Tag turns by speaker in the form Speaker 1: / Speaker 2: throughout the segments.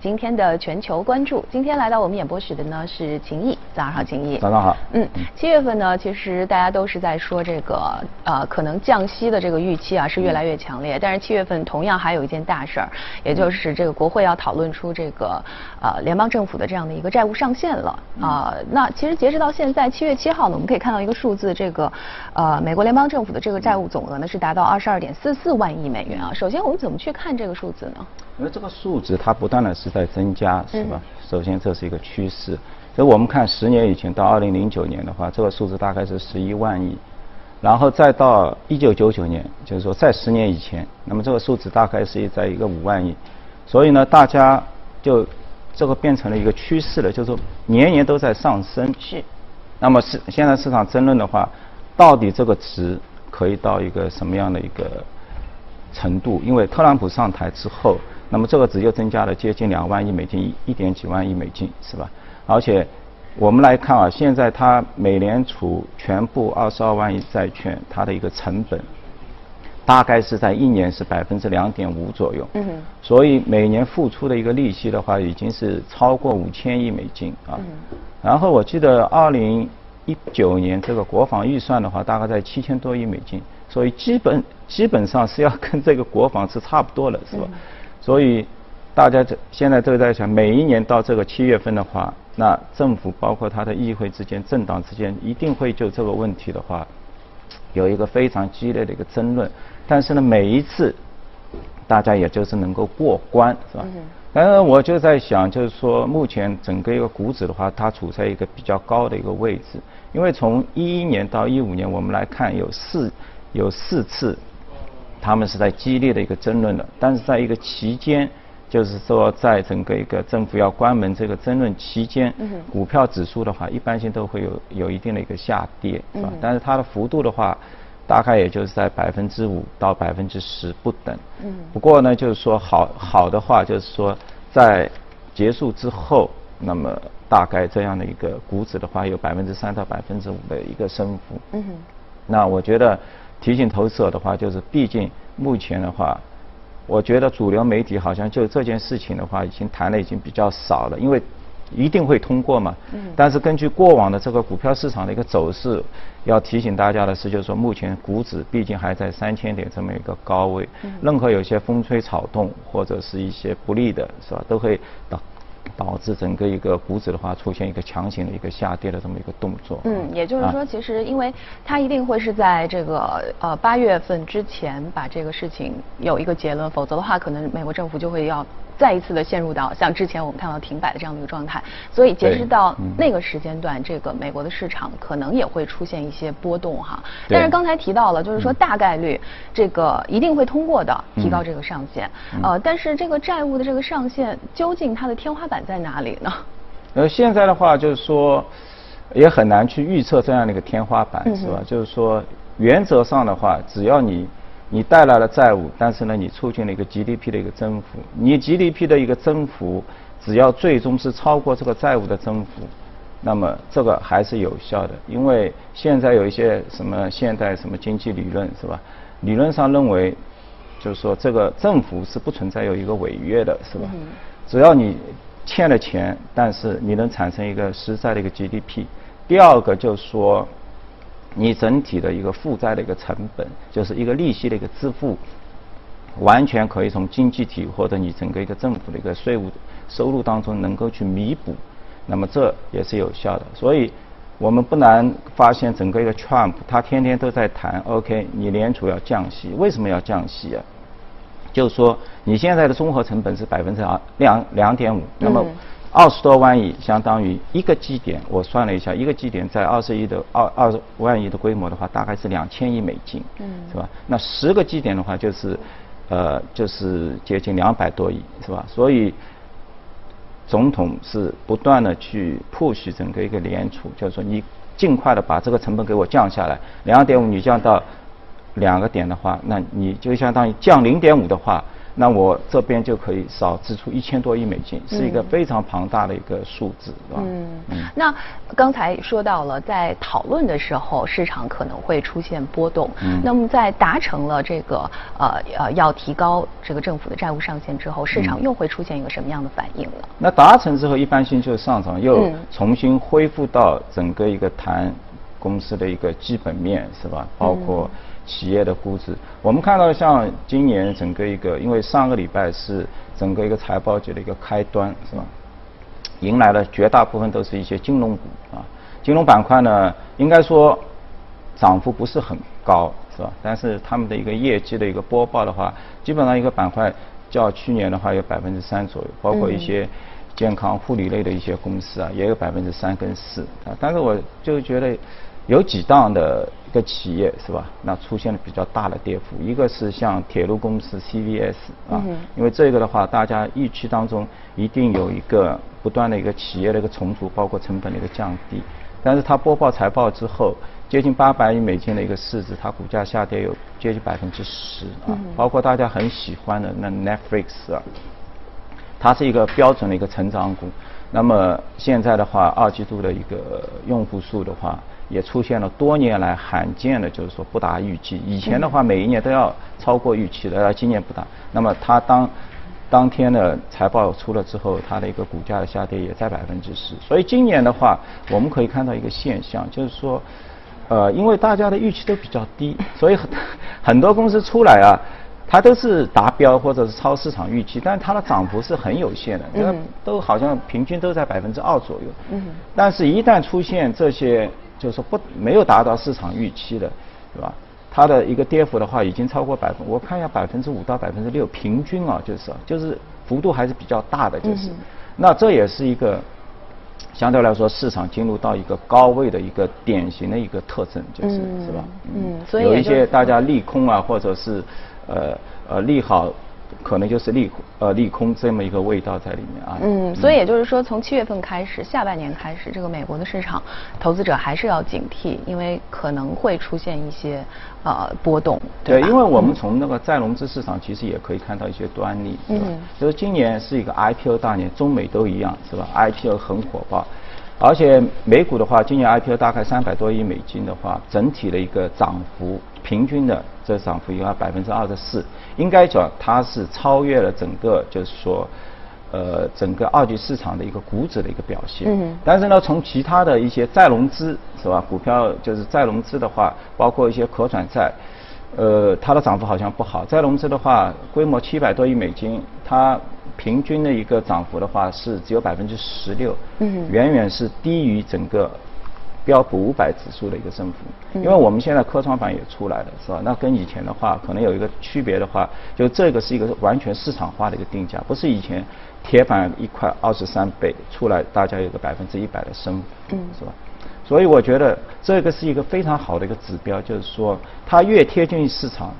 Speaker 1: 今天的全球关注，今天来到我们演播室的呢是秦毅，早上好，秦毅。
Speaker 2: 早上好。
Speaker 1: 嗯，七月份呢，其实大家都是在说这个呃，可能降息的这个预期啊是越来越强烈。但是七月份同样还有一件大事儿，也就是这个国会要讨论出这个呃联邦政府的这样的一个债务上限了啊。那其实截止到现在七月七号呢，我们可以看到一个数字，这个呃美国联邦政府的这个债务总额呢是达到二十二点四四万亿美元啊。首先我们怎么去看这个数字呢？
Speaker 2: 因为这个数值它不断的是在增加，是吧？首先这是一个趋势。所以我们看十年以前到二零零九年的话，这个数字大概是十一万亿，然后再到一九九九年，就是说在十年以前，那么这个数字大概是在一个五万亿。所以呢，大家就这个变成了一个趋势了，就是说年年都在上升。
Speaker 1: 是。
Speaker 2: 那么市现在市场争论的话，到底这个值可以到一个什么样的一个程度？因为特朗普上台之后。那么这个值又增加了接近两万亿美金，一一点几万亿美金，是吧？而且我们来看啊，现在它美联储全部二十二万亿债券，它的一个成本大概是在一年是百分之两点五左右。嗯。所以每年付出的一个利息的话，已经是超过五千亿美金啊。嗯。然后我记得二零一九年这个国防预算的话，大概在七千多亿美金，所以基本基本上是要跟这个国防是差不多了，是吧？所以，大家这现在都在想，每一年到这个七月份的话，那政府包括它的议会之间、政党之间，一定会就这个问题的话，有一个非常激烈的一个争论。但是呢，每一次，大家也就是能够过关，是吧？但是我就在想，就是说，目前整个一个股指的话，它处在一个比较高的一个位置，因为从一一年到一五年，我们来看有四有四次。他们是在激烈的一个争论的，但是在一个期间，就是说在整个一个政府要关门这个争论期间，股票指数的话，一般性都会有有一定的一个下跌，是吧？但是它的幅度的话，大概也就是在百分之五到百分之十不等。嗯。不过呢，就是说好好的话，就是说在结束之后，那么大概这样的一个股指的话，有百分之三到百分之五的一个升幅。嗯。那我觉得。提醒投资者的话，就是毕竟目前的话，我觉得主流媒体好像就这件事情的话，已经谈的已经比较少了，因为一定会通过嘛。嗯。但是根据过往的这个股票市场的一个走势，要提醒大家的是，就是说目前股指毕竟还在三千点这么一个高位，任何有些风吹草动或者是一些不利的，是吧，都会导。导致整个一个股指的话出现一个强行的一个下跌的这么一个动作。
Speaker 1: 嗯，也就是说，其实因为它一定会是在这个呃八月份之前把这个事情有一个结论，否则的话，可能美国政府就会要。再一次的陷入到像之前我们看到停摆的这样的一个状态，所以截止到那个时间段，这个美国的市场可能也会出现一些波动哈。但是刚才提到了，就是说大概率这个一定会通过的，提高这个上限。呃，但是这个债务的这个上限究竟它的天花板在哪里呢？
Speaker 2: 呃，现在的话就是说也很难去预测这样的一个天花板，是吧？就是说原则上的话，只要你。你带来了债务，但是呢，你促进了一个 GDP 的一个增幅。你 GDP 的一个增幅，只要最终是超过这个债务的增幅，那么这个还是有效的。因为现在有一些什么现代什么经济理论是吧？理论上认为，就是说这个政府是不存在有一个违约的，是吧？只要你欠了钱，但是你能产生一个实在的一个 GDP。第二个就是说。你整体的一个负债的一个成本，就是一个利息的一个支付，完全可以从经济体或者你整个一个政府的一个税务收入当中能够去弥补，那么这也是有效的。所以我们不难发现，整个一个 Trump 他天天都在谈，OK，你联储要降息，为什么要降息啊？就是说你现在的综合成本是百分之二两两点五，那么。二十多万亿相当于一个基点，我算了一下，一个基点在二十亿的二二十万亿的规模的话，大概是两千亿美金，嗯是吧？那十个基点的话，就是呃，就是接近两百多亿，是吧？所以总统是不断的去 push 整个一个联储，就是说你尽快的把这个成本给我降下来，两点五你降到两个点的话，那你就相当于降零点五的话。那我这边就可以少支出一千多亿美金，是一个非常庞大的一个数字，是吧？
Speaker 1: 嗯，那刚才说到了，在讨论的时候，市场可能会出现波动。嗯，那么在达成了这个呃呃要提高这个政府的债务上限之后，市场又会出现一个什么样的反应呢？
Speaker 2: 那达成之后，一般性就上涨，又重新恢复到整个一个谈公司的一个基本面，是吧？包括。企业的估值，我们看到像今年整个一个，因为上个礼拜是整个一个财报季的一个开端，是吧？迎来了绝大部分都是一些金融股啊，金融板块呢，应该说涨幅不是很高，是吧？但是他们的一个业绩的一个播报的话，基本上一个板块较去年的话有百分之三左右，包括一些健康护理类的一些公司啊，也有百分之三跟四啊。但是我就觉得。有几档的个企业是吧？那出现了比较大的跌幅，一个是像铁路公司 CVS 啊，因为这个的话，大家预期当中一定有一个不断的一个企业的一个重组，包括成本的一个降低。但是它播报财报之后，接近八百亿美金的一个市值，它股价下跌有接近百分之十啊。包括大家很喜欢的那 Netflix 啊，它是一个标准的一个成长股。那么现在的话，二季度的一个用户数的话。也出现了多年来罕见的，就是说不达预期。以前的话，每一年都要超过预期的，而今年不达。那么它当当天的财报出了之后，它的一个股价的下跌也在百分之十。所以今年的话，我们可以看到一个现象，就是说，呃，因为大家的预期都比较低，所以很 很多公司出来啊，它都是达标或者是超市场预期，但是它的涨幅是很有限的，嗯，都好像平均都在百分之二左右。嗯，但是一旦出现这些。就是说不没有达到市场预期的，对吧？它的一个跌幅的话，已经超过百分，我看一下百分之五到百分之六，平均啊，就是就是幅度还是比较大的，就是。那这也是一个相对来说市场进入到一个高位的一个典型的一个特征，就是是吧？
Speaker 1: 嗯，所以
Speaker 2: 有一些大家利空啊，或者是呃呃利好。可能就是利呃利空这么一个味道在里面啊。
Speaker 1: 嗯，所以也就是说，从七月份开始，下半年开始，这个美国的市场投资者还是要警惕，因为可能会出现一些呃波动。
Speaker 2: 对，因为我们从那个再融资市场其实也可以看到一些端倪，是吧？就是今年是一个 IPO 大年，中美都一样，是吧？IPO 很火爆，而且美股的话，今年 IPO 大概三百多亿美金的话，整体的一个涨幅。平均的这涨幅有百分之二十四，应该讲它是超越了整个就是说，呃，整个二级市场的一个股指的一个表现。嗯。但是呢，从其他的一些再融资是吧？股票就是再融资的话，包括一些可转债，呃，它的涨幅好像不好。再融资的话，规模七百多亿美金，它平均的一个涨幅的话是只有百分之十六。嗯。远远是低于整个。标普五百指数的一个升幅，因为我们现在科创板也出来了，是吧？那跟以前的话，可能有一个区别的话，就这个是一个完全市场化的一个定价，不是以前铁板一块二十三倍出来，大家有个百分之一百的升幅，是吧？所以我觉得这个是一个非常好的一个指标，就是说它越贴近市场，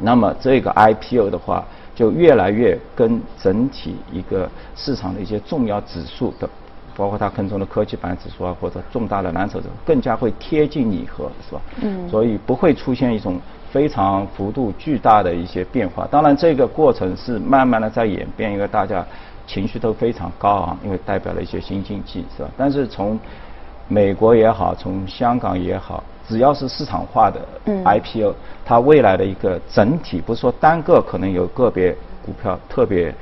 Speaker 2: 那么这个 IPO 的话就越来越跟整体一个市场的一些重要指数的。包括它跟踪的科技板指数啊，或者重大的蓝筹者，更加会贴近拟合，是吧？嗯。所以不会出现一种非常幅度巨大的一些变化。当然，这个过程是慢慢的在演变，因为大家情绪都非常高昂，因为代表了一些新经济，是吧？但是从美国也好，从香港也好，只要是市场化的 IPO，它未来的一个整体，不是说单个可能有个别股票特别。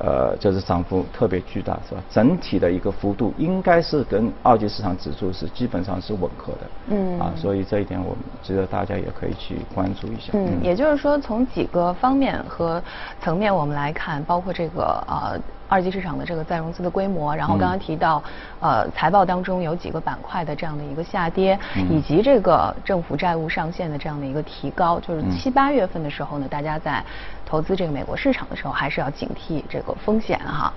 Speaker 2: 呃，就是涨幅特别巨大，是吧？整体的一个幅度应该是跟二级市场指数是基本上是吻合的。嗯。啊，所以这一点我们值得大家也可以去关注一下。
Speaker 1: 嗯，也就是说，从几个方面和层面我们来看，包括这个呃二级市场的这个再融资的规模，然后刚刚提到呃财报当中有几个板块的这样的一个下跌，以及这个政府债务上限的这样的一个提高，就是七八月份的时候呢，大家在投资这个美国市场的时候，还是要警惕这个风险哈。